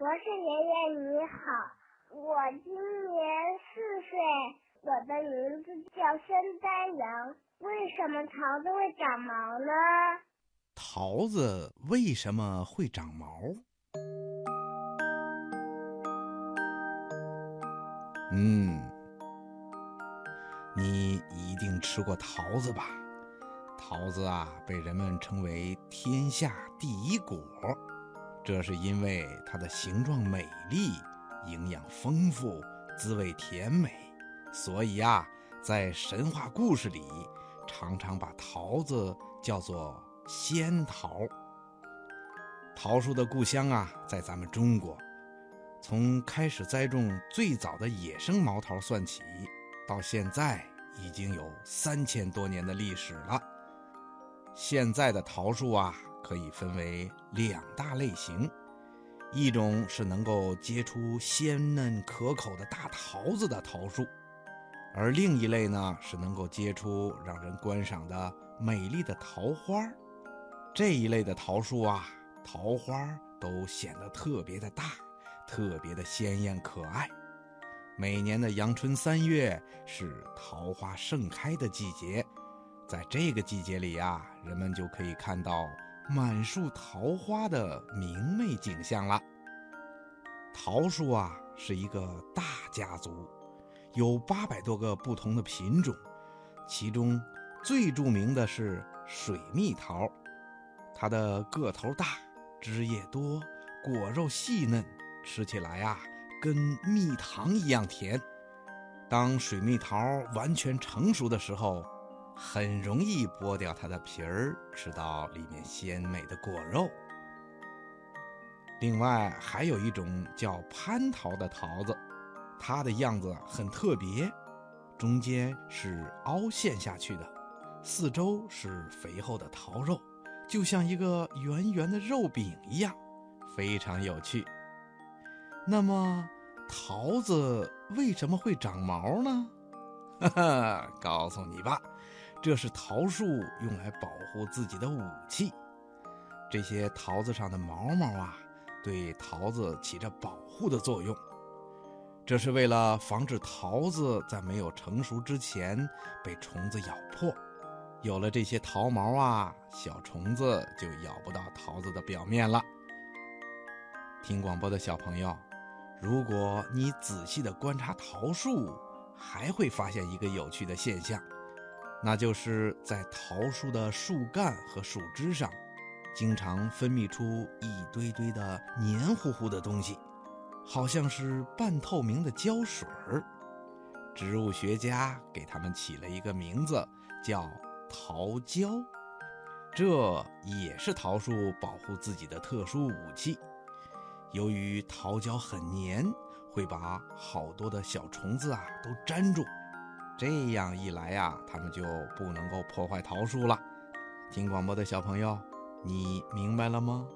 博士爷爷你好，我今年四岁，我的名字叫孙丹阳。为什么桃子会长毛呢？桃子为什么会长毛？嗯，你一定吃过桃子吧？桃子啊，被人们称为天下第一果，这是因为它的形状美丽、营养丰富、滋味甜美，所以啊，在神话故事里，常常把桃子叫做仙桃。桃树的故乡啊，在咱们中国。从开始栽种最早的野生毛桃算起，到现在已经有三千多年的历史了。现在的桃树啊，可以分为两大类型：一种是能够结出鲜嫩可口的大桃子的桃树，而另一类呢，是能够结出让人观赏的美丽的桃花。这一类的桃树啊，桃花都显得特别的大。特别的鲜艳可爱。每年的阳春三月是桃花盛开的季节，在这个季节里呀，人们就可以看到满树桃花的明媚景象了。桃树啊，是一个大家族，有八百多个不同的品种，其中最著名的是水蜜桃，它的个头大，枝叶多，果肉细嫩。吃起来啊，跟蜜糖一样甜。当水蜜桃完全成熟的时候，很容易剥掉它的皮儿，吃到里面鲜美的果肉。另外，还有一种叫蟠桃的桃子，它的样子很特别，中间是凹陷下去的，四周是肥厚的桃肉，就像一个圆圆的肉饼一样，非常有趣。那么，桃子为什么会长毛呢？哈哈，告诉你吧，这是桃树用来保护自己的武器。这些桃子上的毛毛啊，对桃子起着保护的作用。这是为了防止桃子在没有成熟之前被虫子咬破。有了这些桃毛啊，小虫子就咬不到桃子的表面了。听广播的小朋友。如果你仔细地观察桃树，还会发现一个有趣的现象，那就是在桃树的树干和树枝上，经常分泌出一堆堆的黏糊糊的东西，好像是半透明的胶水儿。植物学家给它们起了一个名字，叫桃胶。这也是桃树保护自己的特殊武器。由于桃胶很黏，会把好多的小虫子啊都粘住，这样一来呀，他们就不能够破坏桃树了。听广播的小朋友，你明白了吗？